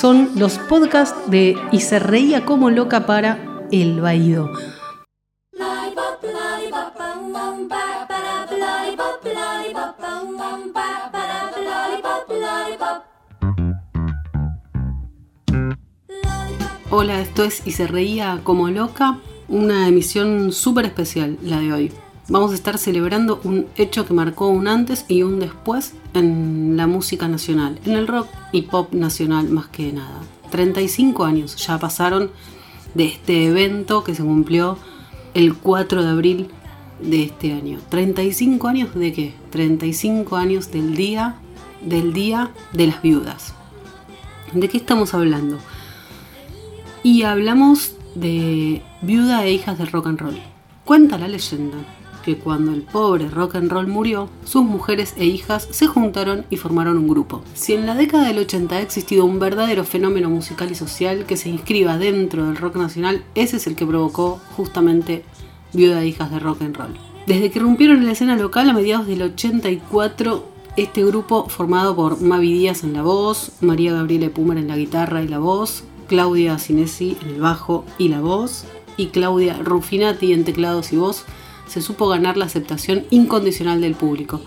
Son los podcasts de Y se reía como loca para El Baído. Hola, esto es Y se reía como loca, una emisión súper especial, la de hoy. Vamos a estar celebrando un hecho que marcó un antes y un después en la música nacional, en el rock y pop nacional más que nada. 35 años ya pasaron de este evento que se cumplió el 4 de abril de este año. ¿35 años de qué? 35 años del día del día de las viudas. ¿De qué estamos hablando? Y hablamos de viuda e hijas del rock and roll. Cuenta la leyenda cuando el pobre rock and roll murió, sus mujeres e hijas se juntaron y formaron un grupo. Si en la década del 80 ha existido un verdadero fenómeno musical y social que se inscriba dentro del rock nacional, ese es el que provocó justamente Viuda e Hijas de Rock and Roll. Desde que rompieron la escena local a mediados del 84, este grupo formado por Mavi Díaz en la voz, María Gabriela Pumer en la guitarra y la voz, Claudia Sinesi en el bajo y la voz, y Claudia Rufinati en teclados y voz, se supo ganar la aceptación incondicional del público.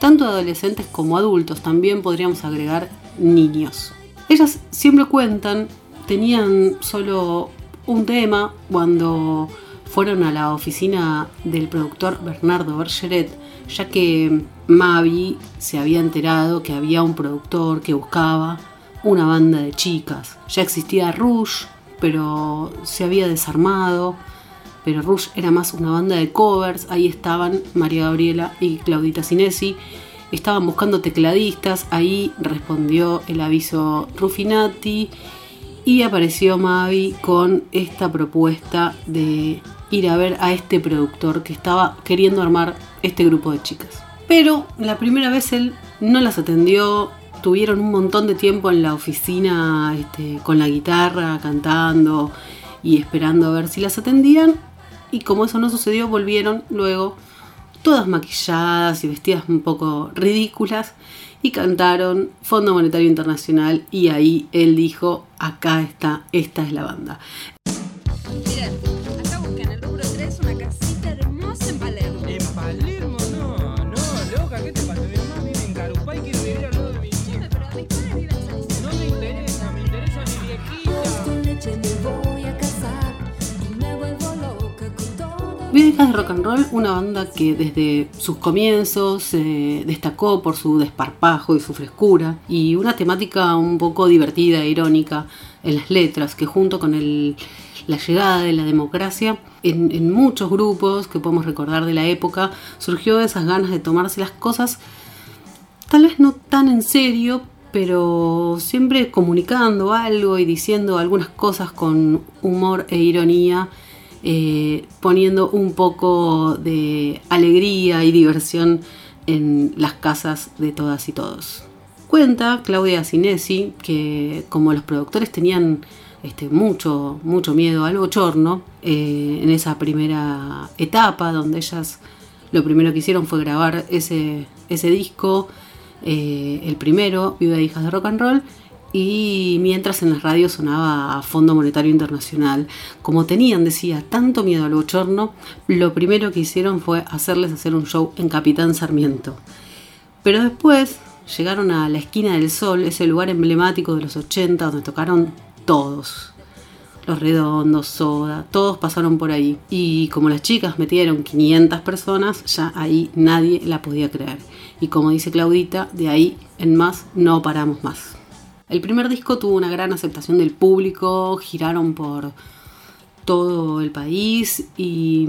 Tanto adolescentes como adultos, también podríamos agregar niños. Ellas siempre cuentan, tenían solo un tema cuando fueron a la oficina del productor Bernardo Bergeret, ya que Mavi se había enterado que había un productor que buscaba una banda de chicas. Ya existía Rush, pero se había desarmado. Pero Rush era más una banda de covers. Ahí estaban María Gabriela y Claudita Sinesi. Estaban buscando tecladistas. Ahí respondió el aviso Rufinati. Y apareció Mavi con esta propuesta de ir a ver a este productor que estaba queriendo armar este grupo de chicas. Pero la primera vez él no las atendió, tuvieron un montón de tiempo en la oficina este, con la guitarra, cantando y esperando a ver si las atendían. Y como eso no sucedió, volvieron luego todas maquilladas y vestidas un poco ridículas y cantaron Fondo Monetario Internacional y ahí él dijo, acá está, esta es la banda. Hijas de Rock and Roll, una banda que desde sus comienzos se destacó por su desparpajo y su frescura y una temática un poco divertida e irónica en las letras que junto con la llegada de la democracia en, en, muchos grupos que podemos recordar de la época surgió esas ganas de tomarse las cosas tal vez no tan en serio pero siempre comunicando algo y diciendo algunas cosas con humor e ironía eh, poniendo un poco de alegría y diversión en las casas de todas y todos. Cuenta Claudia Sinesi que como los productores tenían este, mucho, mucho miedo al bochorno eh, en esa primera etapa donde ellas lo primero que hicieron fue grabar ese, ese disco, eh, el primero, Viva Hijas de Rock and Roll, y mientras en las radios sonaba Fondo Monetario Internacional, como tenían, decía, tanto miedo al bochorno, lo primero que hicieron fue hacerles hacer un show en Capitán Sarmiento. Pero después llegaron a la esquina del Sol, ese lugar emblemático de los 80 donde tocaron todos. Los redondos, soda, todos pasaron por ahí. Y como las chicas metieron 500 personas, ya ahí nadie la podía creer. Y como dice Claudita, de ahí en más no paramos más. El primer disco tuvo una gran aceptación del público, giraron por todo el país y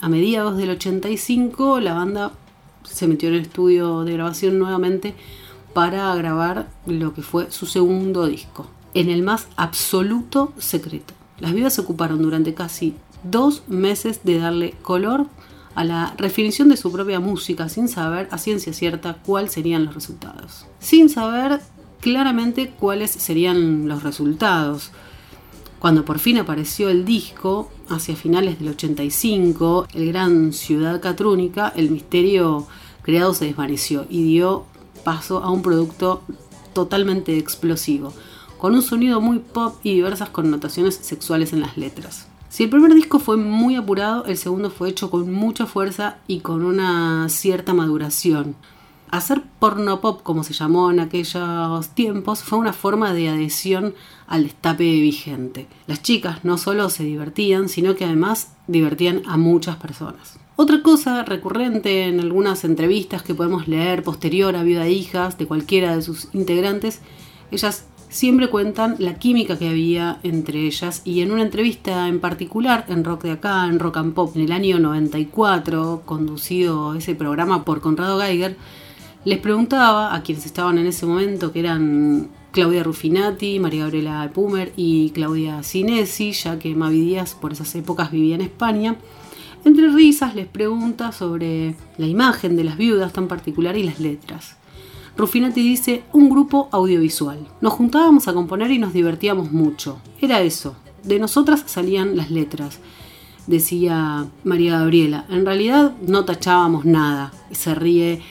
a mediados del 85 la banda se metió en el estudio de grabación nuevamente para grabar lo que fue su segundo disco, en el más absoluto secreto. Las vivas se ocuparon durante casi dos meses de darle color a la definición de su propia música sin saber a ciencia cierta cuáles serían los resultados. Sin saber claramente cuáles serían los resultados. Cuando por fin apareció el disco, hacia finales del 85, el gran Ciudad Catrúnica, el misterio creado se desvaneció y dio paso a un producto totalmente explosivo, con un sonido muy pop y diversas connotaciones sexuales en las letras. Si el primer disco fue muy apurado, el segundo fue hecho con mucha fuerza y con una cierta maduración. Hacer porno pop, como se llamó en aquellos tiempos, fue una forma de adhesión al destape vigente. Las chicas no solo se divertían, sino que además divertían a muchas personas. Otra cosa recurrente en algunas entrevistas que podemos leer posterior a Viuda e Hijas de cualquiera de sus integrantes, ellas siempre cuentan la química que había entre ellas y en una entrevista en particular en Rock de Acá, en Rock and Pop, en el año 94, conducido ese programa por Conrado Geiger, les preguntaba a quienes estaban en ese momento, que eran Claudia Ruffinati, María Gabriela Pumer y Claudia Cinesi, ya que Mavi Díaz por esas épocas vivía en España, entre risas les pregunta sobre la imagen de las viudas tan particular y las letras. Ruffinati dice, un grupo audiovisual. Nos juntábamos a componer y nos divertíamos mucho. Era eso. De nosotras salían las letras, decía María Gabriela. En realidad no tachábamos nada. Se ríe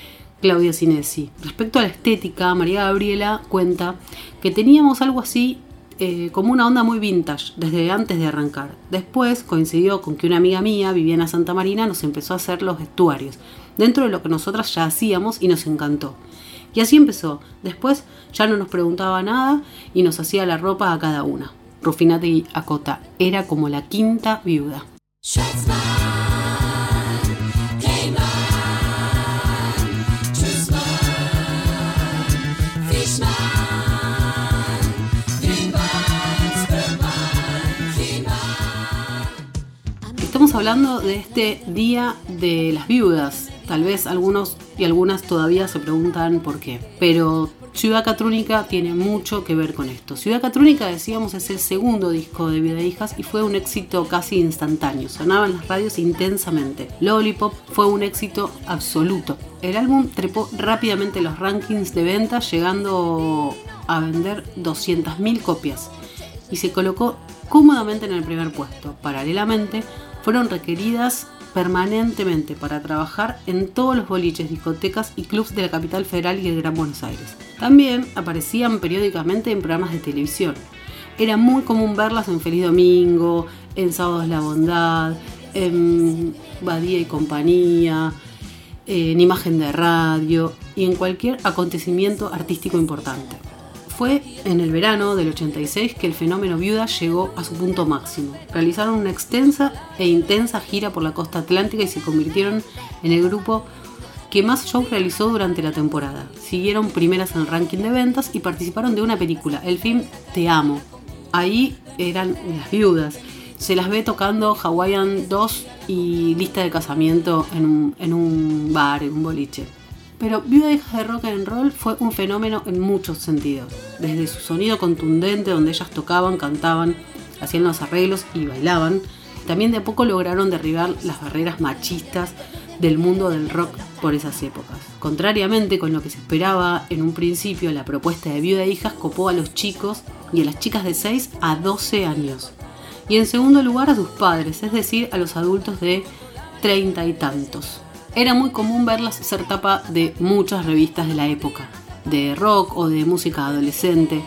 Claudia Cinesi. Respecto a la estética, María Gabriela cuenta que teníamos algo así eh, como una onda muy vintage desde antes de arrancar. Después coincidió con que una amiga mía, Viviana Santa Marina, nos empezó a hacer los vestuarios, dentro de lo que nosotras ya hacíamos y nos encantó. Y así empezó. Después ya no nos preguntaba nada y nos hacía la ropa a cada una. Rufinati acota, era como la quinta viuda. Hablando de este Día de las Viudas. Tal vez algunos y algunas todavía se preguntan por qué. Pero Ciudad Catrúnica tiene mucho que ver con esto. Ciudad Catrúnica, decíamos, es el segundo disco de Vida de Hijas y fue un éxito casi instantáneo. Sonaba en las radios intensamente. Lollipop fue un éxito absoluto. El álbum trepó rápidamente los rankings de ventas, llegando a vender 200.000 copias y se colocó cómodamente en el primer puesto. Paralelamente, fueron requeridas permanentemente para trabajar en todos los boliches, discotecas y clubs de la capital federal y el Gran Buenos Aires. También aparecían periódicamente en programas de televisión. Era muy común verlas en Feliz Domingo, en Sábados la Bondad, en Badía y Compañía, en Imagen de Radio y en cualquier acontecimiento artístico importante. Fue en el verano del 86 que el fenómeno viuda llegó a su punto máximo. Realizaron una extensa e intensa gira por la costa atlántica y se convirtieron en el grupo que más shows realizó durante la temporada. Siguieron primeras en el ranking de ventas y participaron de una película, el film Te Amo. Ahí eran las viudas. Se las ve tocando Hawaiian 2 y lista de casamiento en un, en un bar, en un boliche. Pero Viuda Hijas de Rock and Roll fue un fenómeno en muchos sentidos. Desde su sonido contundente, donde ellas tocaban, cantaban, hacían los arreglos y bailaban, también de a poco lograron derribar las barreras machistas del mundo del rock por esas épocas. Contrariamente con lo que se esperaba en un principio, la propuesta de Viuda Hijas copó a los chicos y a las chicas de 6 a 12 años. Y en segundo lugar a sus padres, es decir, a los adultos de 30 y tantos era muy común verlas ser tapa de muchas revistas de la época, de rock o de música adolescente.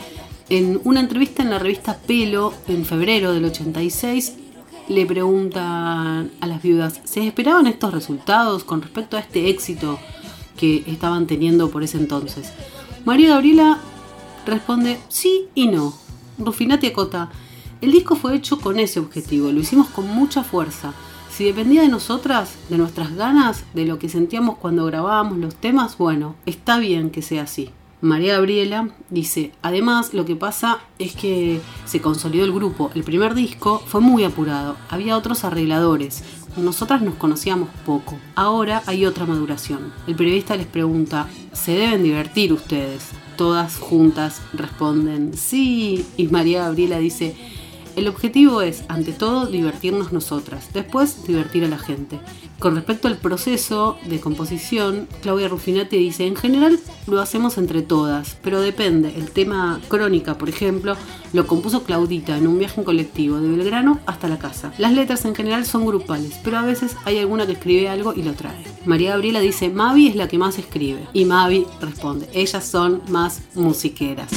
En una entrevista en la revista Pelo, en febrero del 86, le preguntan a las viudas, ¿se esperaban estos resultados con respecto a este éxito que estaban teniendo por ese entonces? María Gabriela responde, sí y no. Rufinati acota, el disco fue hecho con ese objetivo, lo hicimos con mucha fuerza si dependía de nosotras, de nuestras ganas, de lo que sentíamos cuando grabábamos los temas, bueno, está bien que sea así. María Gabriela dice, además lo que pasa es que se consolidó el grupo, el primer disco fue muy apurado, había otros arregladores, nosotras nos conocíamos poco, ahora hay otra maduración. El periodista les pregunta, ¿se deben divertir ustedes? Todas juntas responden, sí, y María Gabriela dice, El objetivo es, ante todo, divertirnos nosotras, después divertir a la gente. Con respecto al proceso de composición, Claudia Rufinati dice, en general lo hacemos entre todas, pero depende. El tema Crónica, por ejemplo, lo compuso Claudita en un viaje en colectivo de Belgrano hasta la casa. Las letras en general son grupales, pero a veces hay alguna que escribe algo y lo trae. María Gabriela dice, Mavi es la que más escribe. Y Mavi responde, ellas son más musiqueras.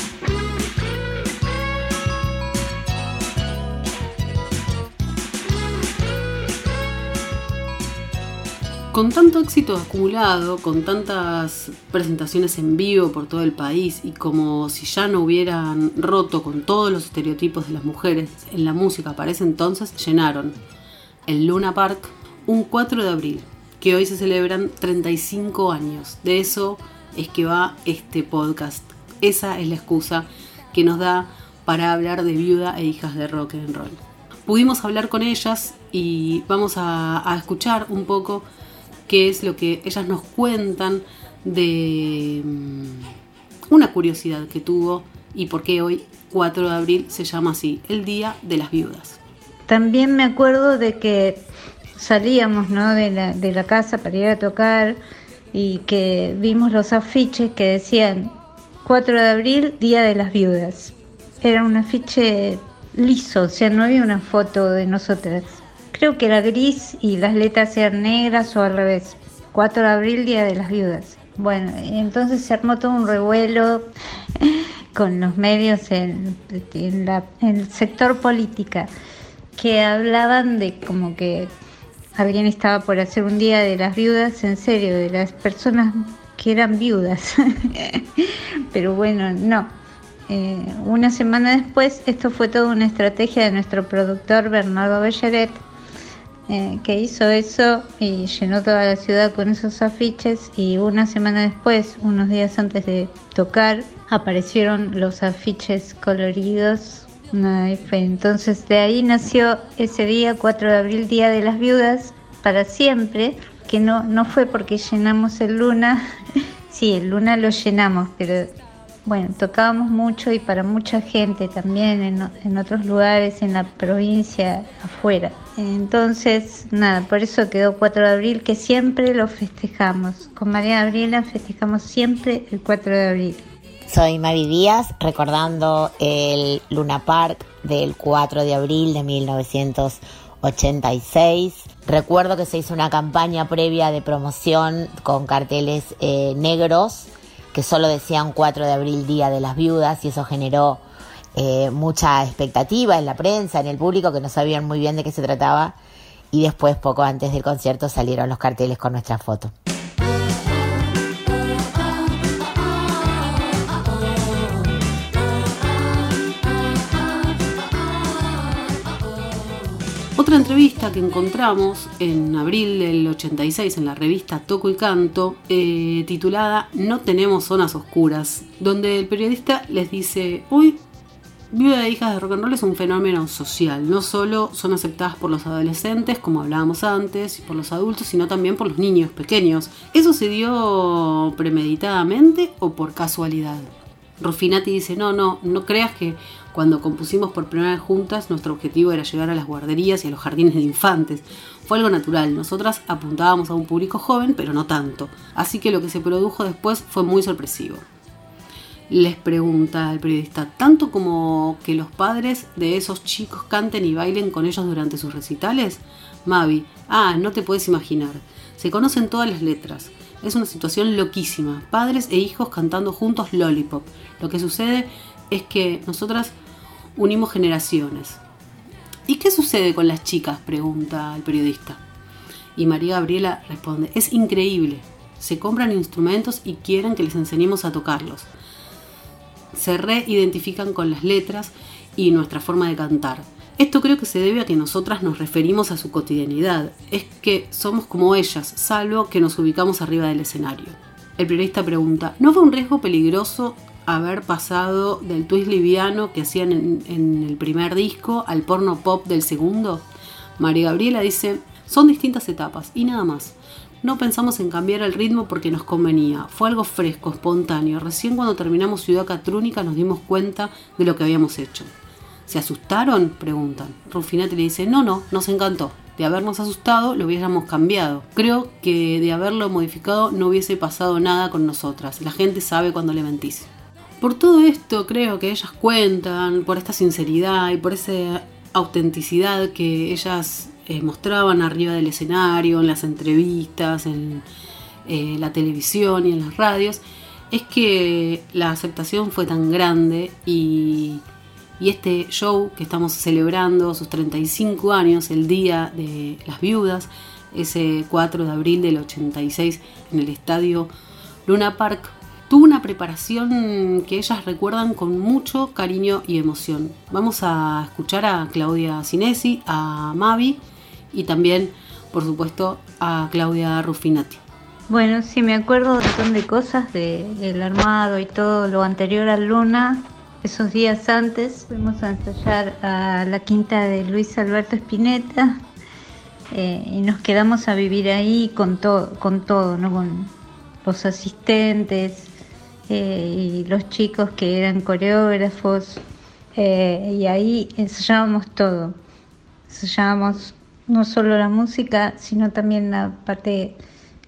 Con tanto éxito acumulado, con tantas presentaciones en vivo por todo el país y como si ya no hubieran roto con todos los estereotipos de las mujeres en la música para ese entonces, llenaron el Luna Park un 4 de abril, que hoy se celebran 35 años. De eso es que va este podcast. Esa es la excusa que nos da para hablar de viuda e hijas de rock and roll. Pudimos hablar con ellas y vamos a, a escuchar un poco qué es lo que ellas nos cuentan de mm, una curiosidad que tuvo y por qué hoy 4 de abril se llama así, el Día de las Viudas. También me acuerdo de que salíamos ¿no? de, la, de la casa para ir a tocar y que vimos los afiches que decían 4 de abril, Día de las Viudas. Era un afiche liso, o sea, no había una foto de nosotras creo que era gris y las letras eran negras o al revés. 4 de abril, Día de las Viudas. Bueno, entonces se armó todo un revuelo con los medios en, el sector política que hablaban de como que alguien estaba por hacer un día de las viudas, en serio, de las personas que eran viudas. Pero bueno, no. Eh, una semana después, esto fue toda una estrategia de nuestro productor Bernardo Bellaret, eh, que hizo eso y llenó toda la ciudad con esos afiches y una semana después, unos días antes de tocar, aparecieron los afiches coloridos. Entonces de ahí nació ese día, 4 de abril, Día de las Viudas, para siempre, que no, no fue porque llenamos el Luna, sí, el Luna lo llenamos, pero bueno, tocábamos mucho y para mucha gente también en, otros lugares, en la provincia, afuera. Entonces, nada, por eso quedó 4 de abril, que siempre lo festejamos. Con María Gabriela festejamos siempre el 4 de abril. Soy Mavi Díaz, recordando el Luna Park del 4 de abril de 1986. Recuerdo que se hizo una campaña previa de promoción con carteles eh, negros que solo decían 4 de abril, Día de las Viudas, y eso generó eh, mucha expectativa en la prensa, en el público, que no sabían muy bien de qué se trataba, y después, poco antes del concierto, salieron los carteles con nuestra foto. Otra entrevista que encontramos en abril del 86 en la revista Toco y Canto, eh, titulada No tenemos zonas oscuras, donde el periodista les dice, hoy Viuda de hijas de rock and roll es un fenómeno social. No solo son aceptadas por los adolescentes, como hablábamos antes, y por los adultos, sino también por los niños pequeños. ¿Eso se dio premeditadamente o por casualidad? Rufinati dice, no, no, no creas que cuando compusimos por primera vez juntas, nuestro objetivo era llegar a las guarderías y a los jardines de infantes. Fue algo natural, nosotras apuntábamos a un público joven, pero no tanto. Así que lo que se produjo después fue muy sorpresivo. Les pregunta el periodista, ¿tanto como que los padres de esos chicos canten y bailen con ellos durante sus recitales? Mavi, ah, no te puedes imaginar. Se conocen todas las letras. Es una situación loquísima. Padres e hijos cantando juntos Lollipop. Lo que sucede es que nosotras unimos generaciones. ¿Y qué sucede con las chicas? pregunta el periodista. Y María Gabriela responde, es increíble. Se compran instrumentos y quieren que les enseñemos a tocarlos. Se reidentifican con las letras y nuestra forma de cantar. Esto creo que se debe a que nosotras nos referimos a su cotidianidad. Es que somos como ellas, salvo que nos ubicamos arriba del escenario. El periodista pregunta, ¿no fue un riesgo peligroso haber pasado del twist liviano que hacían en, el primer disco al porno pop del segundo? María Gabriela dice, son distintas etapas y nada más. No pensamos en cambiar el ritmo porque nos convenía. Fue algo fresco, espontáneo. Recién cuando terminamos Ciudad Catrúnica nos dimos cuenta de lo que habíamos hecho. ¿Se asustaron? preguntan. Rufinati le dice, no, no, nos encantó. De habernos asustado lo hubiéramos cambiado. Creo que de haberlo modificado no hubiese pasado nada con nosotras. La gente sabe cuando le mentís. Por todo esto creo que ellas cuentan, por esta sinceridad y por esa autenticidad que ellas eh, mostraban arriba del escenario, en las entrevistas, en eh, la televisión y en las radios, es que la aceptación fue tan grande y, y este show que estamos celebrando sus 35 años, el Día de las Viudas, ese 4 de abril del 86 en el estadio Luna Park, tuvo una preparación que ellas recuerdan con mucho cariño y emoción. Vamos a escuchar a Claudia Cinesi, a Mavi y también, por supuesto, a Claudia Ruffinati. Bueno, sí, me acuerdo un montón de cosas del armado y todo lo anterior a Luna. Esos días antes fuimos a ensayar a la quinta de Luis Alberto Spinetta eh, y nos quedamos a vivir ahí con todo, con todo, ¿no? con los asistentes eh, y los chicos que eran coreógrafos eh, y ahí ensayábamos todo, ensayábamos no solo la música, sino también la parte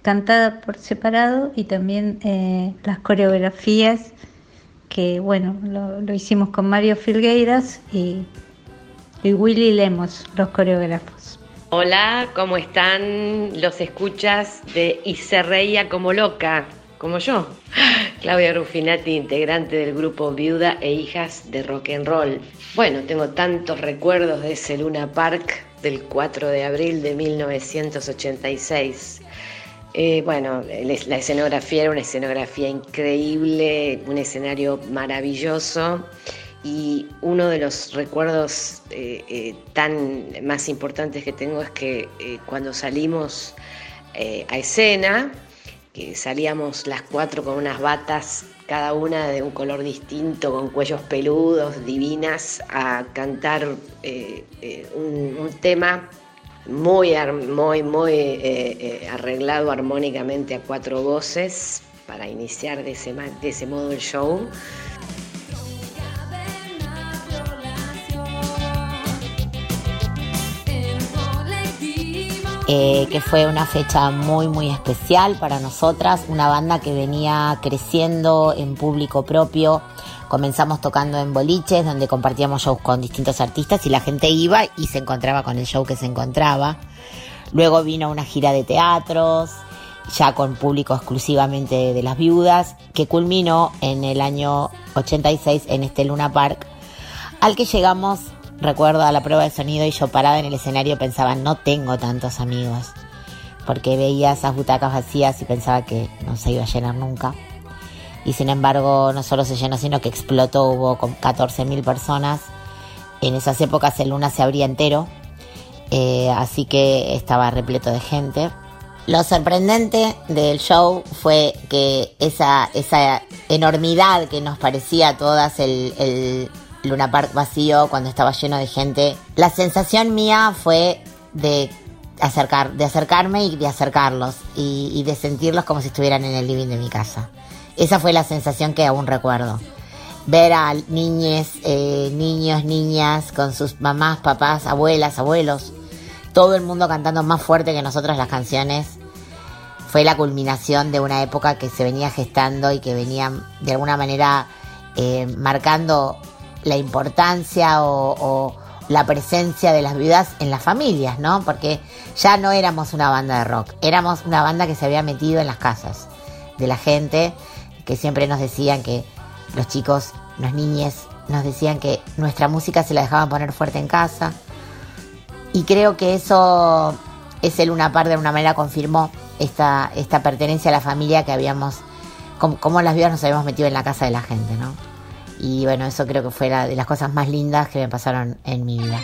cantada por separado y también las coreografías que bueno, lo, hicimos con Mario Filgueiras y, y Willy Lemos, los coreógrafos. Hola, ¿cómo están? Los escuchas de Y se reía como loca, como yo. Claudia Rufinati, integrante del grupo Viuda e Hijas de Rock and Roll. Bueno, tengo tantos recuerdos de ese Luna Park del 4 de abril de 1986. Eh, bueno, la escenografía era una escenografía increíble, un escenario maravilloso y uno de los recuerdos eh, eh, tan más importantes que tengo es que cuando salimos a escena, que salíamos las cuatro con unas batas, cada una de un color distinto, con cuellos peludos, divinas, a cantar un tema muy, muy, muy eh, eh, arreglado armónicamente a cuatro voces para iniciar de ese, de ese modo el show. Eh, que fue una fecha muy muy especial para nosotras, una banda que venía creciendo en público propio, Comenzamos tocando en boliches donde compartíamos shows con distintos artistas y la gente iba y se encontraba con el show que se encontraba. Luego vino una gira de teatros, ya con público exclusivamente de las viudas, que culminó en el año 86 en este Luna Park, al que llegamos, recuerdo, a la prueba de sonido y yo parada en el escenario pensaba, no tengo tantos amigos, porque veía esas butacas vacías y pensaba que no se iba a llenar nunca y sin embargo no solo se llenó, sino que explotó, hubo con 14.000 personas. En esas épocas el Luna se abría entero, eh, así que estaba repleto de gente. Lo sorprendente del show fue que esa, esa enormidad que nos parecía a todas el Luna Park vacío cuando estaba lleno de gente, la sensación mía fue de acercar, de acercarme y de acercarlos y, de sentirlos como si estuvieran en el living de mi casa. Esa fue la sensación que aún recuerdo. Ver a niñes, eh, niños, niñas con sus mamás, papás, abuelas, abuelos, todo el mundo cantando más fuerte que nosotras las canciones, fue la culminación de una época que se venía gestando y que venía de alguna manera eh, marcando la importancia o, la presencia de las viudas en las familias, ¿no? Porque ya no éramos una banda de rock, éramos una banda que se había metido en las casas de la gente que siempre nos decían que los chicos, los niñes, nos decían que nuestra música se la dejaban poner fuerte en casa. Y creo que eso, es el una par de una manera confirmó esta, esta pertenencia a la familia que habíamos, como, las vidas nos habíamos metido en la casa de la gente, ¿no? Y bueno, eso creo que fue la, de las cosas más lindas que me pasaron en mi vida.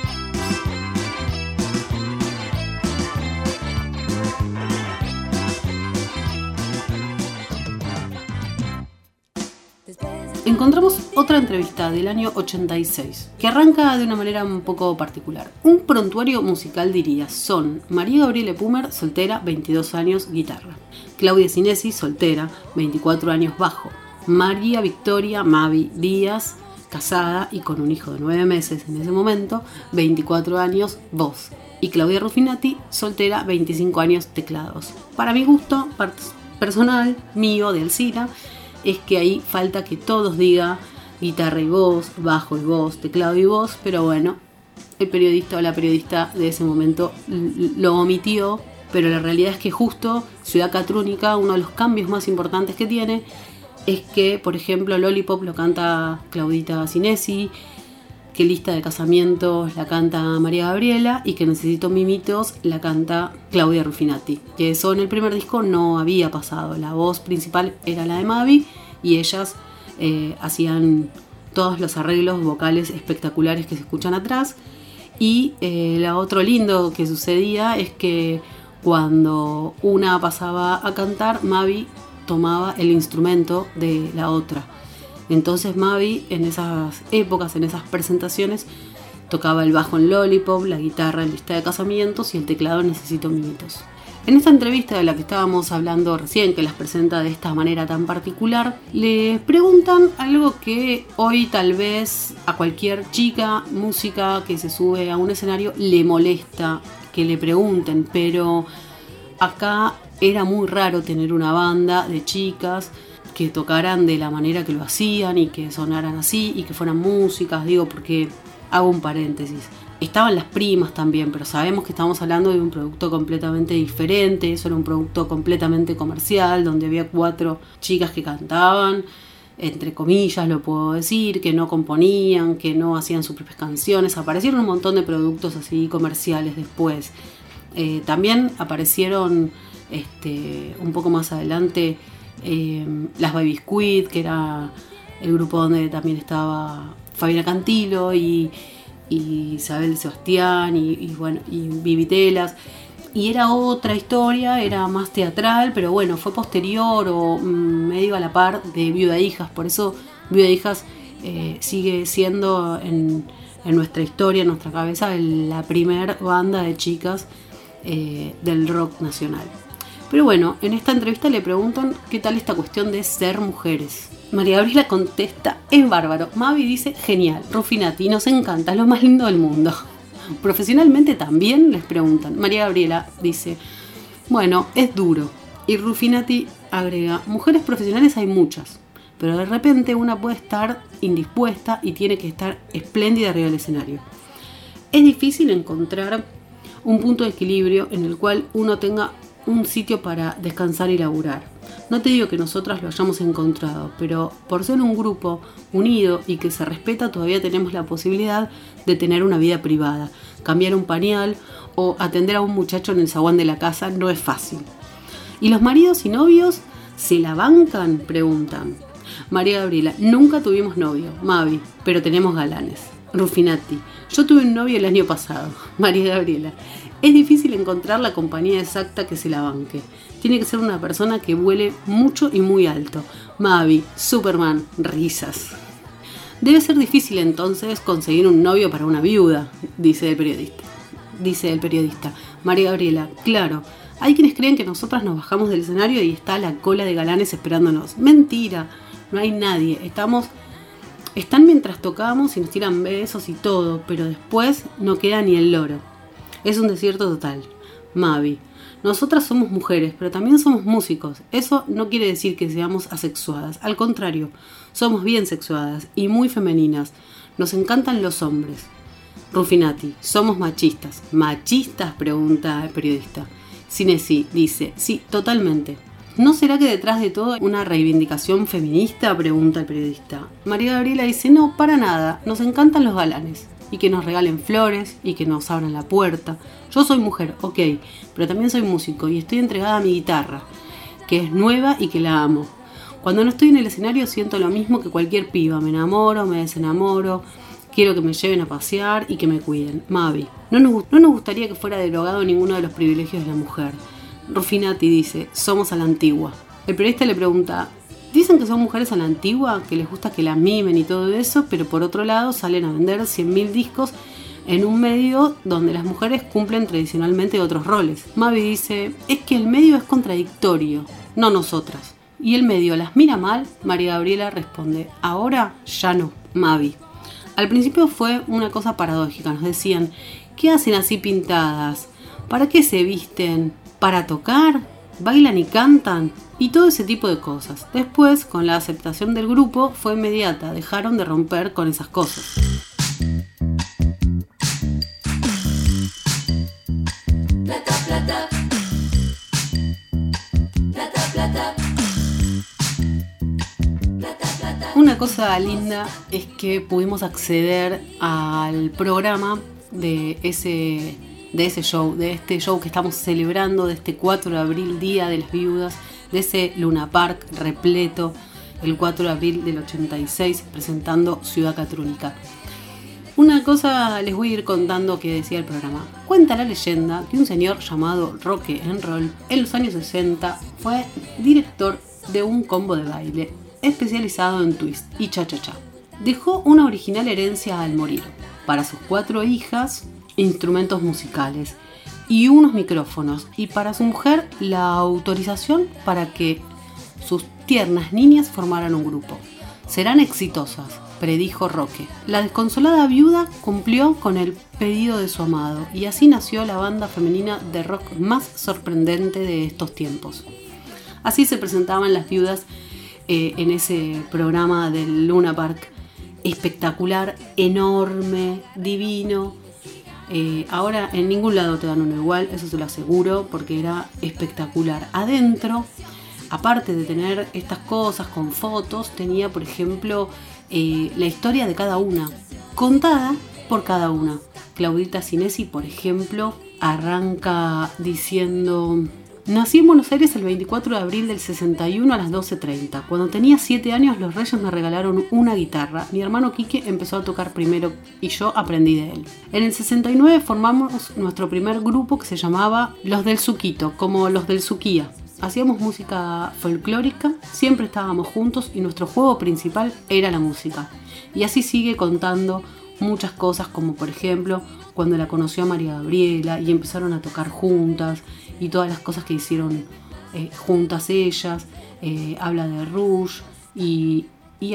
encontramos otra entrevista del año 86, que arranca de una manera un poco particular. Un prontuario musical diría, son María Gabriele Pumer, soltera, 22 años, guitarra. Claudia Cinesi, soltera, 24 años, bajo. María Victoria Mavi Díaz, casada y con un hijo de 9 meses en ese momento, 24 años, voz. Y Claudia Ruffinati, soltera, 25 años, teclados. Para mi gusto personal, mío, de Alcina, es que ahí falta que todos diga guitarra y voz, bajo y voz, teclado y voz, pero bueno, el periodista o la periodista de ese momento lo omitió, pero la realidad es que justo Ciudad Catrúnica, uno de los cambios más importantes que tiene, es que, por ejemplo, Lollipop lo canta Claudita Sinesi, que Lista de Casamientos la canta María Gabriela y que Necesito Mimitos la canta Claudia Ruffinati. Que eso en el primer disco no había pasado. La voz principal era la de Mavi y ellas eh, hacían todos los arreglos vocales espectaculares que se escuchan atrás. Y eh, lo otro lindo que sucedía es que cuando una pasaba a cantar, Mavi tomaba el instrumento de la otra. Entonces Mavi en esas épocas, en esas presentaciones, tocaba el bajo en Lollipop, la guitarra en lista de casamientos y el teclado Necesito Minutos. En esta entrevista de la que estábamos hablando recién, que las presenta de esta manera tan particular, le preguntan algo que hoy tal vez a cualquier chica música que se sube a un escenario le molesta que le pregunten, pero acá era muy raro tener una banda de chicas que tocaran de la manera que lo hacían y que sonaran así y que fueran músicas, digo, porque hago un paréntesis. Estaban las primas también, pero sabemos que estamos hablando de un producto completamente diferente, eso era un producto completamente comercial, donde había cuatro chicas que cantaban, entre comillas lo puedo decir, que no componían, que no hacían sus propias canciones, aparecieron un montón de productos así comerciales después. Eh, también aparecieron este, un poco más adelante eh, las Baby Squid, que era el grupo donde también estaba Fabiana Cantilo y, Isabel Sebastián y, bueno, y Vivitelas. Y era otra historia, era más teatral, pero bueno, fue posterior o mm, medio a la par de Viuda Hijas. Por eso Viuda Hijas eh, sigue siendo en, nuestra historia, en nuestra cabeza, la primer banda de chicas eh, del rock nacional. Pero bueno, en esta entrevista le preguntan qué tal esta cuestión de ser mujeres. María Gabriela contesta, es bárbaro. Mavi dice, genial. Rufinati, nos encanta, es lo más lindo del mundo. Profesionalmente también les preguntan. María Gabriela dice, bueno, es duro. Y Rufinati agrega, mujeres profesionales hay muchas, pero de repente una puede estar indispuesta y tiene que estar espléndida arriba del escenario. Es difícil encontrar un punto de equilibrio en el cual uno tenga un sitio para descansar y laburar. No te digo que nosotras lo hayamos encontrado, pero por ser un grupo unido y que se respeta, todavía tenemos la posibilidad de tener una vida privada. Cambiar un pañal o atender a un muchacho en el zaguán de la casa no es fácil. ¿Y los maridos y novios se la bancan? Preguntan. María Gabriela, nunca tuvimos novio, Mavi, pero tenemos galanes. Rufinati, yo tuve un novio el año pasado. María Gabriela, es difícil encontrar la compañía exacta que se la banque. Tiene que ser una persona que vuele mucho y muy alto. Mavi, Superman, risas. Debe ser difícil entonces conseguir un novio para una viuda, dice el periodista. Dice el periodista. María Gabriela, claro, hay quienes creen que nosotras nos bajamos del escenario y está la cola de galanes esperándonos. Mentira, no hay nadie. Estamos están mientras tocamos y nos tiran besos y todo, pero después no queda ni el loro. Es un desierto total. Mavi. Nosotras somos mujeres, pero también somos músicos. Eso no quiere decir que seamos asexuadas. Al contrario, somos bien sexuadas y muy femeninas. Nos encantan los hombres. Rufinati, somos machistas. ¿Machistas? pregunta el periodista. Cinesi dice, sí, totalmente. ¿No será que detrás de todo una reivindicación feminista? pregunta el periodista. María Gabriela dice, no, para nada, nos encantan los galanes y que nos regalen flores y que nos abran la puerta. Yo soy mujer, ok, pero también soy músico y estoy entregada a mi guitarra, que es nueva y que la amo. Cuando no estoy en el escenario siento lo mismo que cualquier piba, me enamoro, me desenamoro, quiero que me lleven a pasear y que me cuiden. Mavi, no nos, no nos gustaría que fuera derogado ninguno de los privilegios de la mujer. Rufinati dice, somos a la antigua. El periodista le pregunta, Dicen que son mujeres a la antigua, que les gusta que la mimen y todo eso, pero por otro lado salen a vender 100.000 discos en un medio donde las mujeres cumplen tradicionalmente otros roles. Mavi dice, es que el medio es contradictorio, no nosotras. Y el medio las mira mal, María Gabriela responde, ahora ya no. Mavi. Al principio fue una cosa paradójica, nos decían, ¿qué hacen así pintadas? ¿Para qué se visten? ¿Para tocar? ¿Bailan y cantan? Y todo ese tipo de cosas. Después, con la aceptación del grupo, fue inmediata, dejaron de romper con esas cosas. Una cosa linda es que pudimos acceder al programa de ese, de ese show, de este show que estamos celebrando, de este 4 de abril, Día de las Viudas, de ese Luna Park repleto, el 4 de abril del 86, presentando Ciudad Catrúnica. Una cosa les voy a ir contando que decía el programa. Cuenta la leyenda que un señor llamado Roque Enroll en los años 60 fue director de un combo de baile especializado en twist y cha-cha-cha. Dejó una original herencia al morir. Para sus cuatro hijas, instrumentos musicales y unos micrófonos. Y para su mujer, la autorización para que sus tiernas niñas formaran un grupo. Serán exitosas, predijo Roque. La desconsolada viuda cumplió con el pedido de su amado y así nació la banda femenina de rock más sorprendente de estos tiempos. Así se presentaban las viudas eh, en ese programa del Luna Park. Espectacular, enorme, divino. Eh, ahora en ningún lado te dan uno igual, eso se lo aseguro, porque era espectacular. Adentro, aparte de tener estas cosas con fotos, tenía, por ejemplo, eh, la historia de cada una, contada por cada una. Claudita Cinesi, por ejemplo, arranca diciendo Nací en Buenos Aires el 24 de abril del 61 a las 12.30. Cuando tenía 7 años los reyes me regalaron una guitarra. Mi hermano Quique empezó a tocar primero y yo aprendí de él. En el 69 formamos nuestro primer grupo que se llamaba Los del Suquito, como los del Suquía. Hacíamos música folclórica, siempre estábamos juntos y nuestro juego principal era la música. Y así sigue contando muchas cosas como por ejemplo cuando la conoció a María Gabriela y empezaron a tocar juntas y todas las cosas que hicieron eh, juntas ellas. Eh, habla de Rouge y,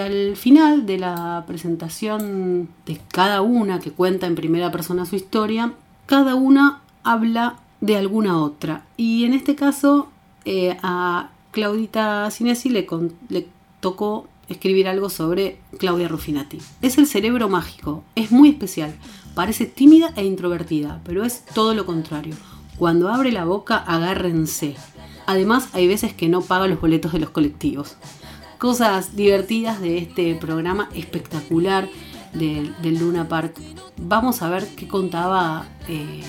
al final de la presentación de cada una que cuenta en primera persona su historia, cada una habla de alguna otra. Y en este caso eh, a Claudita Cinesi le, le tocó escribir algo sobre Claudia Ruffinati. Es el cerebro mágico, es muy especial, parece tímida e introvertida, pero es todo lo contrario. Cuando abre la boca, agárrense. Además, hay veces que no paga los boletos de los colectivos. Cosas divertidas de este programa espectacular del Luna Park. Vamos a ver qué contaba eh,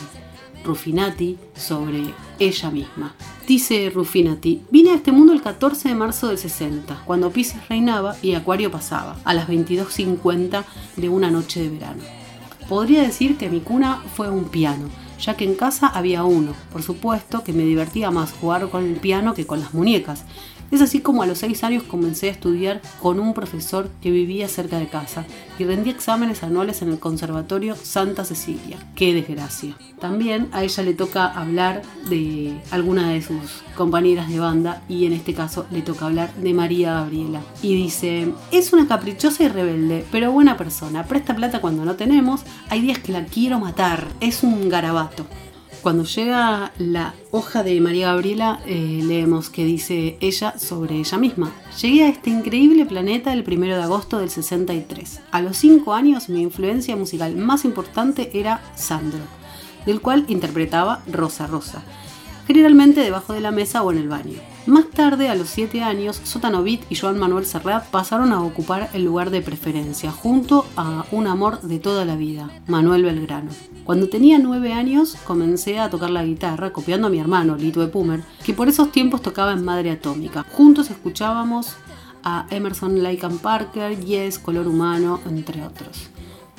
Ruffinati sobre ella misma. Dice Ruffinati, vine a este mundo el 14 de marzo del 60, cuando Pisces reinaba y Acuario pasaba, a las 22.50 de una noche de verano. Podría decir que mi cuna fue un piano, ya que en casa había uno. Por supuesto que me divertía más jugar con el piano que con las muñecas. Es así como a los seis años comencé a estudiar con un profesor que vivía cerca de casa y rendí exámenes anuales en el Conservatorio Santa Cecilia. ¡Qué desgracia! También a ella le toca hablar de alguna de sus compañeras de banda y en este caso le toca hablar de María Gabriela. Y dice, es una caprichosa y rebelde, pero buena persona, presta plata cuando no tenemos, hay días que la quiero matar, es un garabato. Cuando llega la hoja de María Gabriela, eh, leemos que dice ella sobre ella misma. Llegué a este increíble planeta el 1 de agosto del 63. A los 5 años mi influencia musical más importante era Sandro, del cual interpretaba Rosa Rosa, generalmente debajo de la mesa o en el baño. Más tarde, a los 7 años, Sotanovit y Joan Manuel Serrat pasaron a ocupar el lugar de preferencia, junto a un amor de toda la vida, Manuel Belgrano. Cuando tenía 9 años, comencé a tocar la guitarra, copiando a mi hermano, Lito Epumer, que por esos tiempos tocaba en Madre Atómica. Juntos escuchábamos a Emerson, Lake Parker, Yes, Color Humano, entre otros.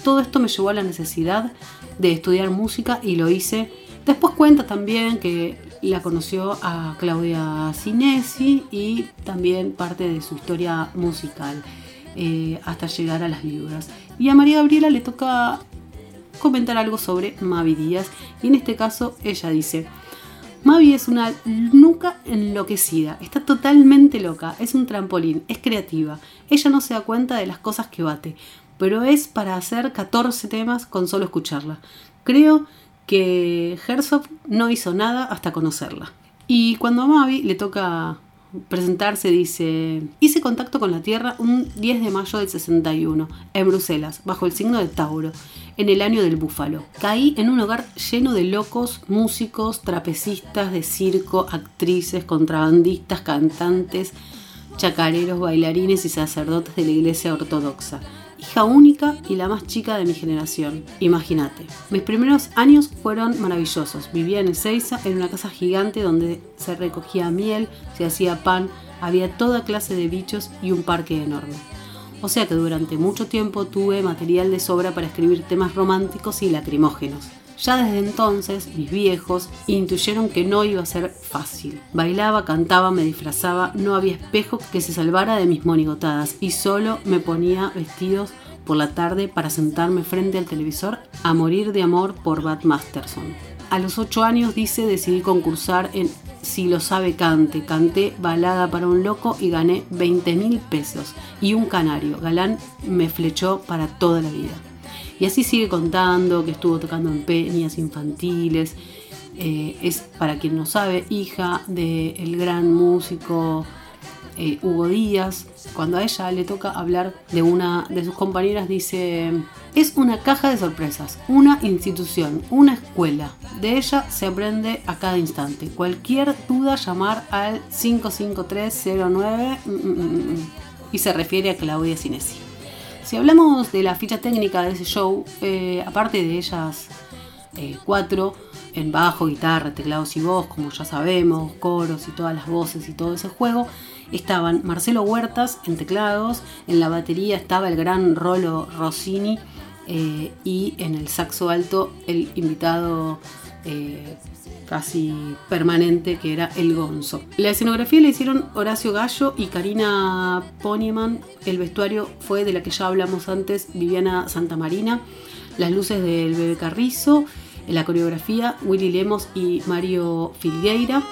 Todo esto me llevó a la necesidad de estudiar música y lo hice. Después cuenta también que la conoció a Claudia Cinesi y también parte de su historia musical eh, hasta llegar a las viudas. Y a María Gabriela le toca comentar algo sobre Mavi Díaz y en este caso ella dice, Mavi es una nuca enloquecida, está totalmente loca, es un trampolín, es creativa, ella no se da cuenta de las cosas que bate, pero es para hacer 14 temas con solo escucharla. Creo que Herzog no hizo nada hasta conocerla. Y cuando a Mavi le toca presentarse, dice, hice contacto con la Tierra un 10 de mayo del 61, en Bruselas, bajo el signo de Tauro, en el año del búfalo. Caí en un hogar lleno de locos, músicos, trapecistas de circo, actrices, contrabandistas, cantantes, chacareros, bailarines y sacerdotes de la iglesia ortodoxa hija única y la más chica de mi generación. Imagínate. Mis primeros años fueron maravillosos. Vivía en Ezeiza, en una casa gigante donde se recogía miel, se hacía pan, había toda clase de bichos y un parque enorme. O sea que durante mucho tiempo tuve material de sobra para escribir temas románticos y lacrimógenos. Ya desde entonces, mis viejos intuyeron que no iba a ser fácil. Bailaba, cantaba, me disfrazaba, no había espejo que se salvara de mis monigotadas y solo me ponía vestidos por la tarde para sentarme frente al televisor a morir de amor por Bat Masterson. A los 8 años, dice, decidí concursar en Si lo sabe cante. Canté balada para un loco y gané 20 mil pesos. Y un canario. Galán me flechó para toda la vida. Y así sigue contando que estuvo tocando en peñas infantiles. Eh, es, para quien no sabe, hija del gran músico eh, Hugo Díaz. Cuando a ella le toca hablar de una de sus compañeras, dice, es una caja de sorpresas, una institución, una escuela. De ella se aprende a cada instante. Cualquier duda, llamar al 55309 mm, mm, mm, y se refiere a Claudia Sinesi. Si hablamos de la ficha técnica de ese show, eh, aparte de ellas eh, cuatro, en bajo, guitarra, teclados y voz, como ya sabemos, coros y todas las voces y todo ese juego, estaban Marcelo Huertas en teclados, en la batería estaba el gran Rolo Rossini eh, y en el saxo alto el invitado casi permanente que era El Gonzo. La escenografía la hicieron Horacio Gallo y Karina Ponyman. El vestuario fue de la que ya hablamos antes, Viviana Santamarina. Las luces del Bebé Carrizo. La coreografía, Willy Lemos y Mario Filgueira.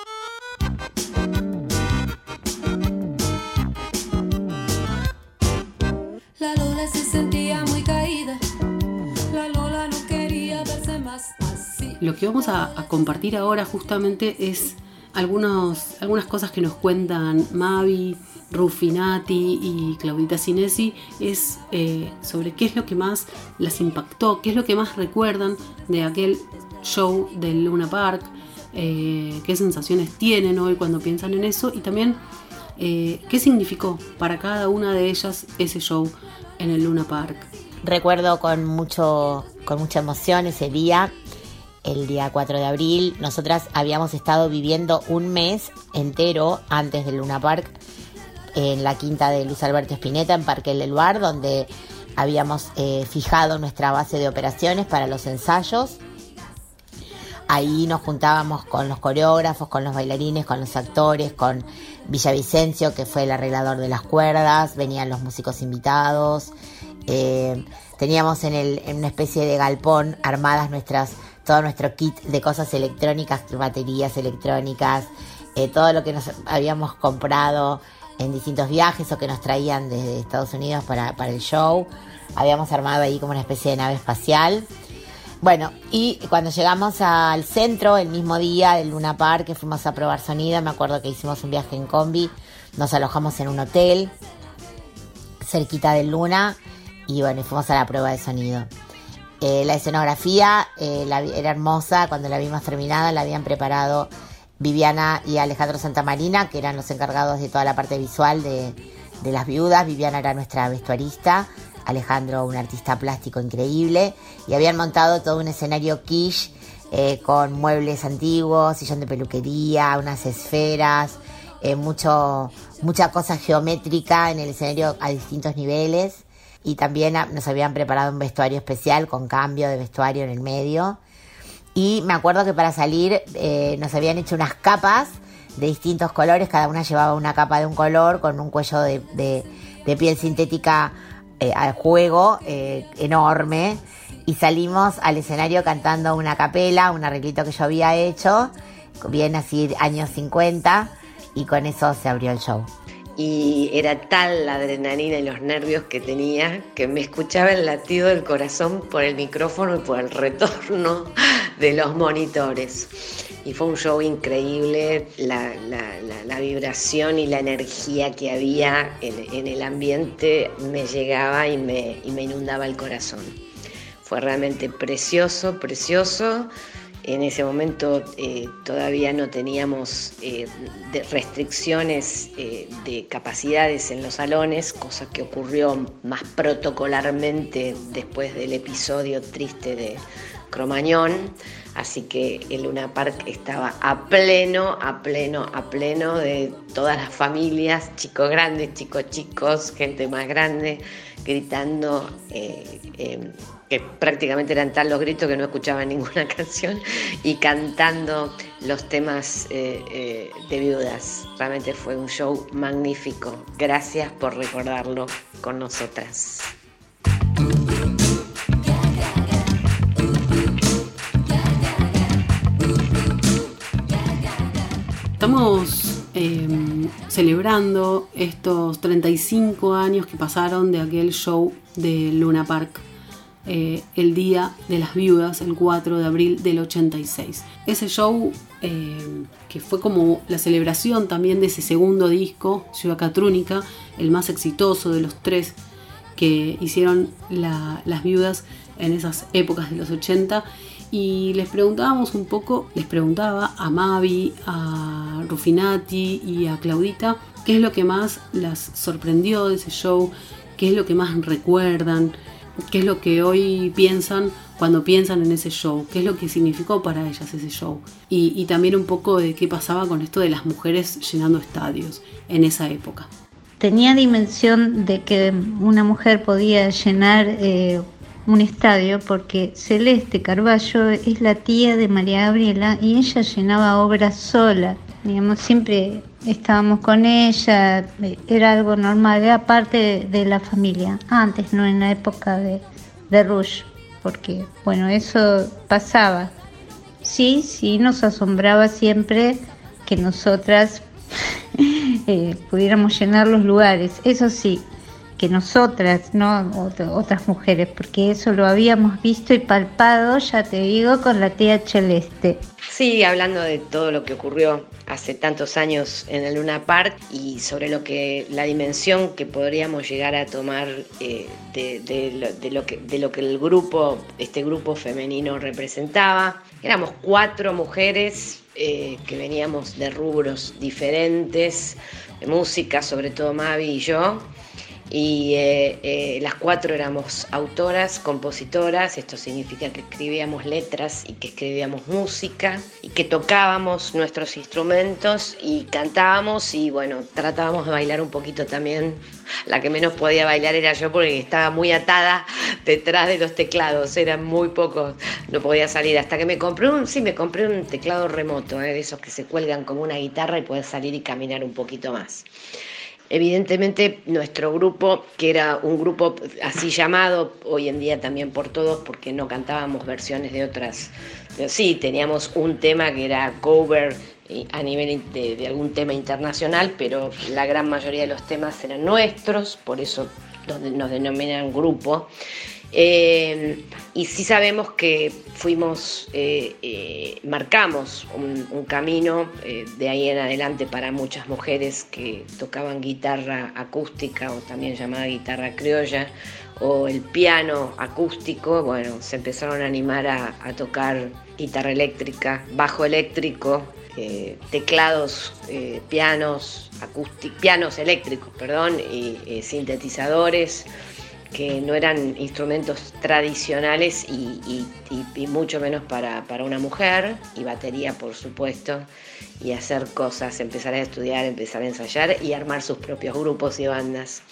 Lo que vamos a, compartir ahora justamente es algunos, algunas cosas que nos cuentan Mavi, Rufinati y Claudita Sinesi es eh, sobre qué es lo que más las impactó, qué es lo que más recuerdan de aquel show del Luna Park, eh, qué sensaciones tienen hoy cuando piensan en eso y también eh, qué significó para cada una de ellas ese show en el Luna Park. Recuerdo con, mucho, con mucha emoción ese día el día 4 de abril. Nosotras habíamos estado viviendo un mes entero antes del Luna Park en la quinta de Luis Alberto Espineta en Parque del Luar, donde habíamos eh, fijado nuestra base de operaciones para los ensayos. Ahí nos juntábamos con los coreógrafos, con los bailarines, con los actores, con Villavicencio, que fue el arreglador de las cuerdas, venían los músicos invitados. Eh, teníamos en, el, en una especie de galpón armadas nuestras todo nuestro kit de cosas electrónicas, baterías electrónicas, eh, todo lo que nos habíamos comprado en distintos viajes o que nos traían desde Estados Unidos para, el show. Habíamos armado ahí como una especie de nave espacial. Bueno, y cuando llegamos al centro, el mismo día del Luna Park, que fuimos a probar sonido, me acuerdo que hicimos un viaje en combi, nos alojamos en un hotel cerquita del Luna y bueno, fuimos a la prueba de sonido. Eh, la escenografía eh, era hermosa, cuando la vimos terminada la habían preparado Viviana y Alejandro Santamarina, que eran los encargados de toda la parte visual de, las viudas. Viviana era nuestra vestuarista, Alejandro un artista plástico increíble, y habían montado todo un escenario quiche eh, con muebles antiguos, sillón de peluquería, unas esferas, mucho, mucha cosa geométrica en el escenario a distintos niveles y también nos habían preparado un vestuario especial con cambio de vestuario en el medio. Y me acuerdo que para salir eh, nos habían hecho unas capas de distintos colores, cada una llevaba una capa de un color con un cuello de, piel sintética eh, al juego eh, enorme. Y salimos al escenario cantando una capela, un arreglito que yo había hecho, bien así años 50, y con eso se abrió el show. Y era tal la adrenalina y los nervios que tenía que me escuchaba el latido del corazón por el micrófono y por el retorno de los monitores. Y fue un show increíble, la, vibración y la energía que había en, el ambiente me llegaba y me, y me inundaba el corazón. Fue realmente precioso, precioso. En ese momento eh, todavía no teníamos eh, restricciones eh, de capacidades en los salones, cosa que ocurrió más protocolarmente después del episodio triste de Cromañón. Así que el Luna Park estaba a pleno, a pleno, a pleno de todas las familias, chicos grandes, chicos chicos, gente más grande, gritando que prácticamente eran tal los gritos que no escuchaba ninguna canción, y cantando los temas eh, eh, de viudas. Realmente fue un show magnífico. Gracias por recordarlo con nosotras. Estamos em, celebrando estos 35 años que pasaron de aquel show de Luna Park eh, el Día de las Viudas, el 4 de abril del 86. Ese show eh, que fue como la celebración también de ese segundo disco, Ciudad Catrúnica, el más exitoso de los tres que hicieron las viudas en esas épocas de los 80 y les preguntábamos un poco, les preguntaba a Mavi, a Rufinati y a Claudita qué es lo que más las sorprendió de ese show, qué es lo que más recuerdan, qué es lo que hoy piensan cuando piensan en ese show, qué es lo que significó para ellas ese show y, también un poco de qué pasaba con esto de las mujeres llenando estadios en esa época. Tenía dimensión de que una mujer podía llenar eh, un estadio porque Celeste Carballo es la tía de María Gabriela y ella llenaba obras sola. Digamos, siempre estábamos con ella, era algo normal, era parte de, la familia, antes, no en la época de, de Rush, porque bueno, eso pasaba. Sí, sí, nos asombraba siempre que nosotras eh, pudiéramos llenar los lugares, eso sí, nosotras, no otras mujeres, porque eso lo habíamos visto y palpado, ya te digo, con la tía Celeste. Sí, hablando de todo lo que ocurrió hace tantos años en el Luna Park y sobre lo que la dimensión que podríamos llegar a tomar eh, de, lo, que, de lo que el grupo, este grupo femenino representaba. Éramos cuatro mujeres eh, que veníamos de rubros diferentes, de música, sobre todo Mavi y yo y eh, eh, las cuatro éramos autoras, compositoras, esto significa que escribíamos letras y que escribíamos música y que tocábamos nuestros instrumentos y cantábamos. Y bueno, tratábamos de bailar un poquito también. La que menos podía bailar era yo porque estaba muy atada detrás de los teclados, eran muy pocos, no podía salir. Hasta que me compré un, sí, me compré un teclado remoto, eh, de esos que se cuelgan como una guitarra y puedes salir y caminar un poquito más. Evidentemente nuestro grupo, que era un grupo así llamado, hoy en día también por todos, porque no cantábamos versiones de otras, sí, teníamos un tema que era cover a nivel de, algún tema internacional, pero la gran mayoría de los temas eran nuestros, por eso nos denominan grupo. Eh, y sí sabemos que fuimos, eh, eh, marcamos un, camino de ahí en adelante para muchas mujeres que tocaban guitarra acústica o también llamada guitarra criolla o el piano acústico. Bueno, se empezaron a animar a, tocar guitarra eléctrica, bajo eléctrico, teclados, pianos acústicos, pianos eléctricos, perdón, y sintetizadores que no eran instrumentos tradicionales y, mucho menos para, una mujer, y batería por supuesto, y hacer cosas, empezar a estudiar, empezar a ensayar y armar sus propios grupos y bandas.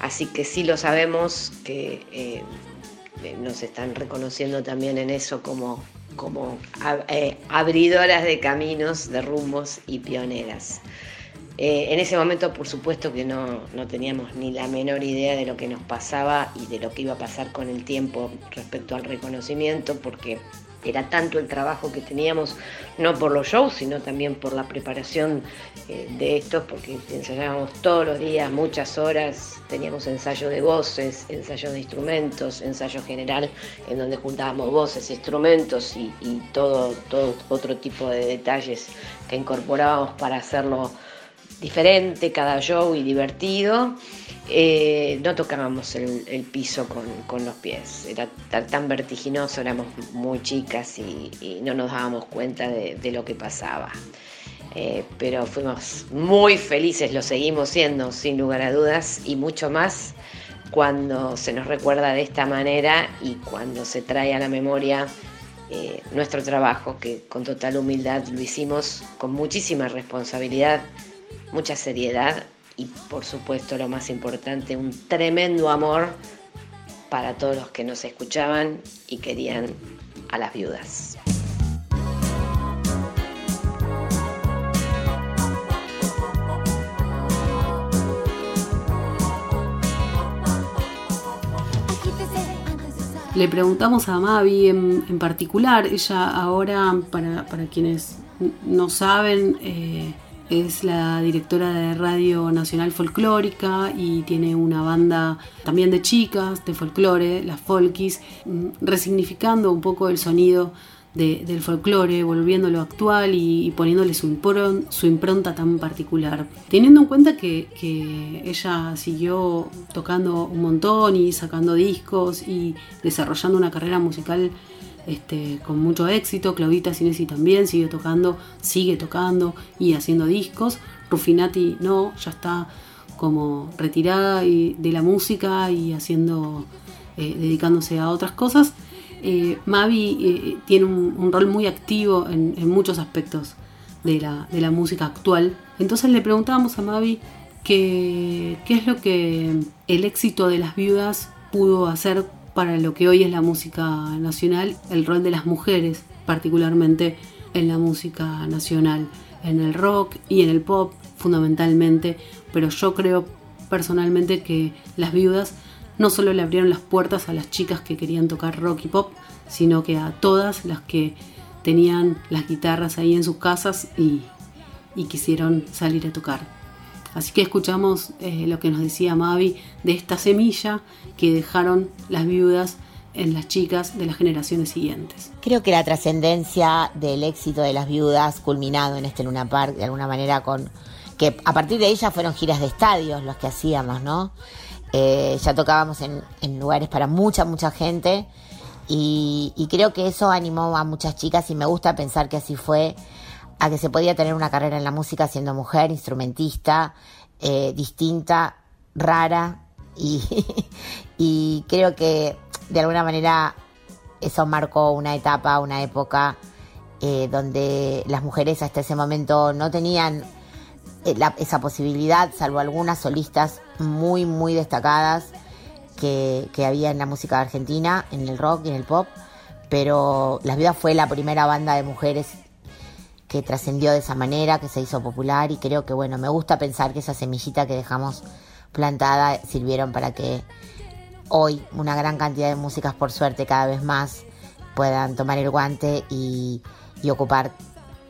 Así que sí lo sabemos que eh, nos están reconociendo también en eso como, como eh, abridoras de caminos, de rumbos y pioneras. Eh, en ese momento, por supuesto que no, teníamos ni la menor idea de lo que nos pasaba y de lo que iba a pasar con el tiempo respecto al reconocimiento, porque era tanto el trabajo que teníamos, no por los shows, sino también por la preparación eh, de estos, porque ensayábamos todos los días, muchas horas, teníamos ensayo de voces, ensayo de instrumentos, ensayo general, en donde juntábamos voces, instrumentos y, y todo, todo otro tipo de detalles que incorporábamos para hacerlo diferente cada show y divertido. Eh, no tocábamos el, el piso con, con, los pies, era tan, tan vertiginoso, éramos muy chicas y, y, no nos dábamos cuenta de, de lo que pasaba. Eh, pero fuimos muy felices, lo seguimos siendo sin lugar a dudas y mucho más cuando se nos recuerda de esta manera y cuando se trae a la memoria eh, nuestro trabajo, que con total humildad lo hicimos con muchísima responsabilidad, mucha seriedad y por supuesto lo más importante, un tremendo amor para todos los que nos escuchaban y querían a las viudas. Le preguntamos a Mavi en, en particular, ella ahora, para, para quienes no saben, eh, es la directora de Radio Nacional Folclórica y tiene una banda también de chicas de folclore, las Folkis, resignificando un poco el sonido de, del folclore, volviéndolo actual y, y poniéndole su, impron, su, impronta tan particular. Teniendo en cuenta que, que, ella siguió tocando un montón y sacando discos y desarrollando una carrera musical este, con mucho éxito. Claudita Cinesi también sigue tocando, sigue tocando y haciendo discos. Rufinati no, ya está como retirada de la música y haciendo, eh, dedicándose a otras cosas. Eh, Mavi eh, tiene un, rol muy activo en, muchos aspectos de la, de la, música actual. Entonces le preguntábamos a Mavi qué es lo que el éxito de las viudas pudo hacer para lo que hoy es la música nacional, el rol de las mujeres, particularmente en la música nacional, en el rock y en el pop fundamentalmente, pero yo creo personalmente que las viudas no solo le abrieron las puertas a las chicas que querían tocar rock y pop, sino que a todas las que tenían las guitarras ahí en sus casas y, quisieron salir a tocar. Así que escuchamos eh, lo que nos decía Mavi de esta semilla que dejaron las viudas en las chicas de las generaciones siguientes. Creo que la trascendencia del éxito de las viudas culminado en este Luna Park de alguna manera con que a partir de ella fueron giras de estadios los que hacíamos, ¿no? Eh, ya tocábamos en, lugares para mucha, mucha gente y, y creo que eso animó a muchas chicas y me gusta pensar que así fue a que se podía tener una carrera en la música siendo mujer, instrumentista, eh, distinta, rara y, creo que de alguna manera eso marcó una etapa, una época eh, donde las mujeres hasta ese momento no tenían eh, esa posibilidad, salvo algunas solistas muy, muy destacadas que, que, había en la música argentina, en el rock y en el pop, pero Las Viudas fue la primera banda de mujeres que trascendió de esa manera, que se hizo popular y creo que bueno, me gusta pensar que esa semillita que dejamos plantada sirvieron para que hoy una gran cantidad de músicas, por suerte, cada vez más puedan tomar el guante y, y ocupar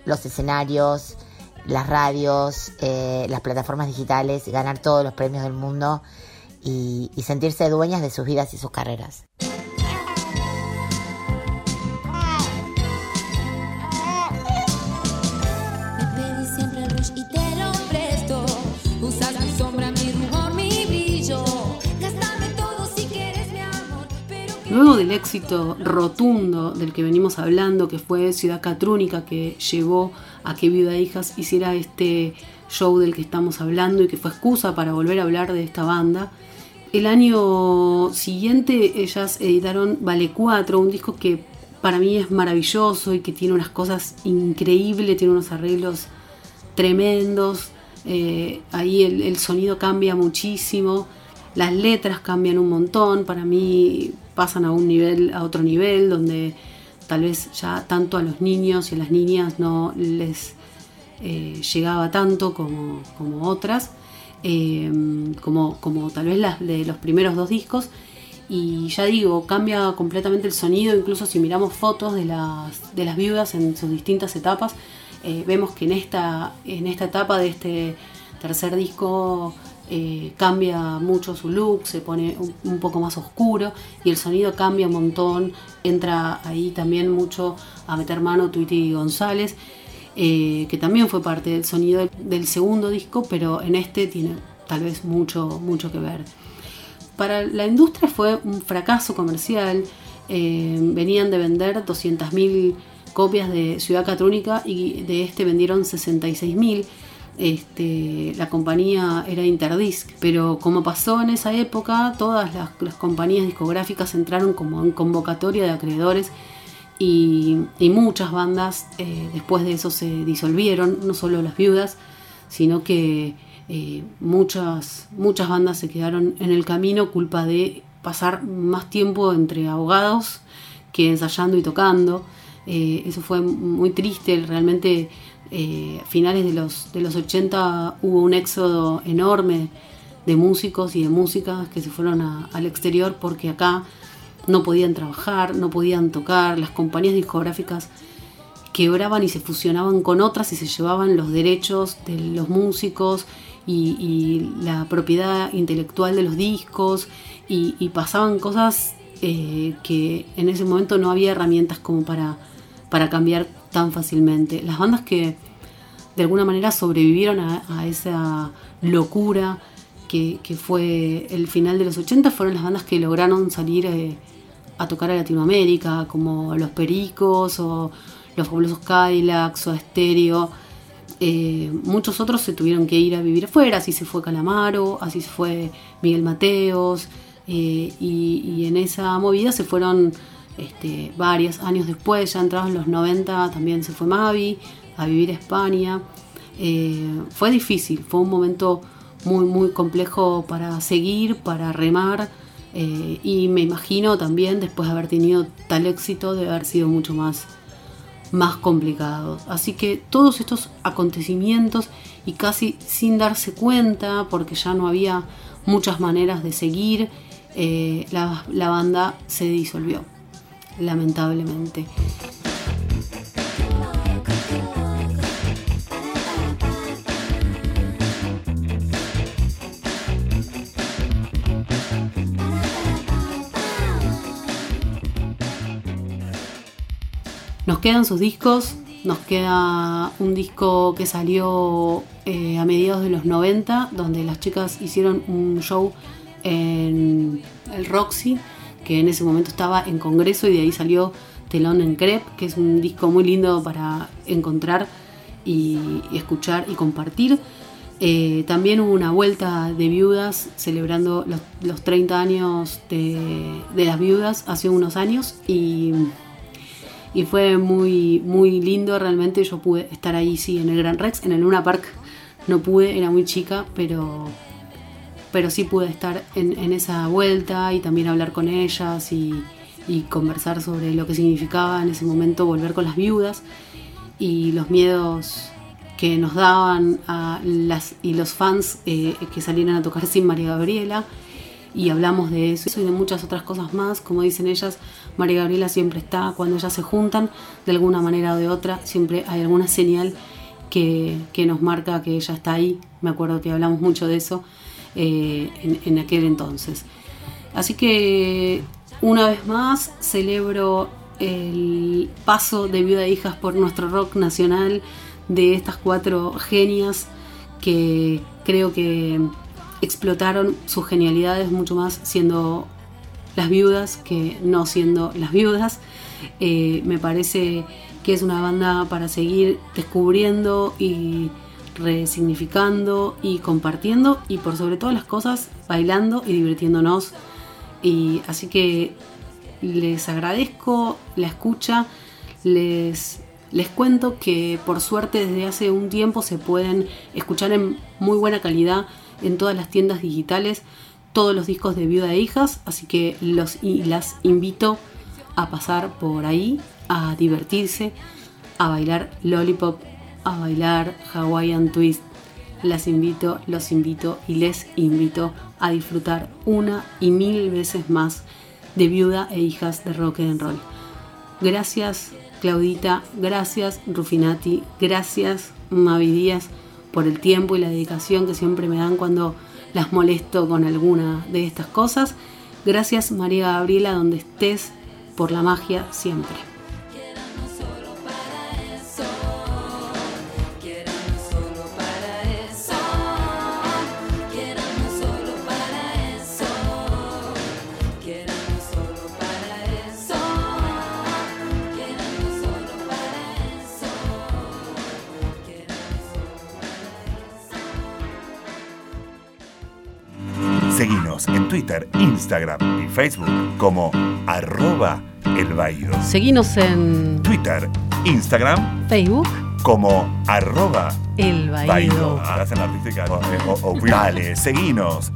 los escenarios, las radios, eh, las plataformas digitales, ganar todos los premios del mundo y, y sentirse dueñas de sus vidas y sus carreras. Luego del éxito rotundo del que venimos hablando, que fue Ciudad Catrúnica, que llevó a que Viuda Hijas hiciera este show del que estamos hablando y que fue excusa para volver a hablar de esta banda, el año siguiente ellas editaron Vale 4, un disco que para mí es maravilloso y que tiene unas cosas increíbles, tiene unos arreglos tremendos, eh, ahí el sonido cambia muchísimo, las letras cambian un montón, para mí pasan a un nivel, a otro nivel, donde tal vez ya tanto a los niños y a las niñas no les eh, llegaba tanto como, como otras, eh, como, como tal vez las de los primeros dos discos. y ya digo, cambia completamente el sonido, incluso si miramos fotos de las, de las viudas en sus distintas etapas, eh, vemos que en esta, en esta etapa de este tercer disco eh, cambia mucho su look, se pone un, poco más oscuro y el sonido cambia un montón, entra ahí también mucho a meter mano Tweety González, eh, que también fue parte del sonido del segundo disco, pero en este tiene tal vez mucho, mucho que ver para la industria fue un fracaso comercial. Eh, venían de vender 200.000 copias de Ciudad Catrúnica y de este vendieron 66.000. Este, la compañía era Interdisc, pero como pasó en esa época, todas las, compañías discográficas entraron como en convocatoria de acreedores y, y muchas bandas eh, después de eso se disolvieron, no solo las viudas, sino que eh, muchas, muchas bandas se quedaron en el camino culpa de pasar más tiempo entre abogados que ensayando y tocando. Eh, eso fue muy triste, realmente eh, finales de los, de los 80 hubo un éxodo enorme de músicos y de músicas que se fueron a, al exterior porque acá no podían trabajar, no podían tocar, las compañías discográficas quebraban y se fusionaban con otras y se llevaban los derechos de los músicos y, la propiedad intelectual de los discos y, y pasaban cosas eh, que en ese momento no había herramientas como para, para cambiar tan fácilmente. Las bandas que de alguna manera sobrevivieron a, esa locura que, fue el final de los 80 fueron las bandas que lograron salir eh, a tocar a Latinoamérica, como Los Pericos o Los Fabulosos Cadillacs o Estéreo. Eh, muchos otros se tuvieron que ir a vivir afuera, así se fue Calamaro, así se fue Miguel Mateos, eh, y, en esa movida se fueron este, varios años después, ya entrados en los 90, también se fue Mavi a vivir a España. Eh, fue difícil, fue un momento muy, muy complejo para seguir, para remar, eh, y me imagino también después de haber tenido tal éxito, de haber sido mucho más más complicados. Así que todos estos acontecimientos y casi sin darse cuenta, porque ya no había muchas maneras de seguir, eh, la banda se disolvió, lamentablemente. Nos quedan sus discos, nos queda un disco que salió eh, a mediados de los 90, donde las chicas hicieron un show en el Roxy, que en ese momento estaba en Congreso y de ahí salió Telón en Crep, que es un disco muy lindo para encontrar y, escuchar y compartir. Eh, también hubo una vuelta de viudas celebrando los, los 30 años de, de, las viudas hace unos años y y fue muy, muy lindo realmente. Yo pude estar ahí, sí, en el Gran Rex, en el Luna Park no pude, era muy chica, pero, pero sí pude estar en, en esa vuelta y también hablar con ellas y, y, conversar sobre lo que significaba en ese momento volver con las viudas y los miedos que nos daban a las y los fans eh, que salieran a tocar sin María Gabriela y hablamos de eso y de muchas otras cosas más. Como dicen ellas, María Gabriela siempre está, cuando ellas se juntan, de alguna manera o de otra, siempre hay alguna señal que, que nos marca que ella está ahí. Me acuerdo que hablamos mucho de eso eh, en, aquel entonces. Así que una vez más celebro el paso de Viuda e Hijas por nuestro rock nacional de estas cuatro genias que creo que explotaron sus genialidades mucho más siendo las viudas que no siendo las viudas. Eh, me parece que es una banda para seguir descubriendo y resignificando y compartiendo y por sobre todas las cosas bailando y divirtiéndonos. Y así que les agradezco la escucha, les, les cuento que por suerte desde hace un tiempo se pueden escuchar en muy buena calidad en todas las tiendas digitales todos los discos de Viuda e Hijas, así que los y las invito a pasar por ahí, a divertirse, a bailar lollipop, a bailar Hawaiian twist, las invito, los invito y les invito a disfrutar una y mil veces más de Viuda e Hijas de Rock and Roll. Gracias Claudita, gracias Rufinati, gracias Mavi Díaz por el tiempo y la dedicación que siempre me dan cuando las molesto con alguna de estas cosas. Gracias María Gabriela, donde estés, por la magia siempre. Seguinos en Twitter, Instagram y Facebook como arroba el Baído. Seguinos en Twitter, Instagram Facebook como arroba El Baído. Baído. Hacen la artística. O- o- o- Dale, seguinos.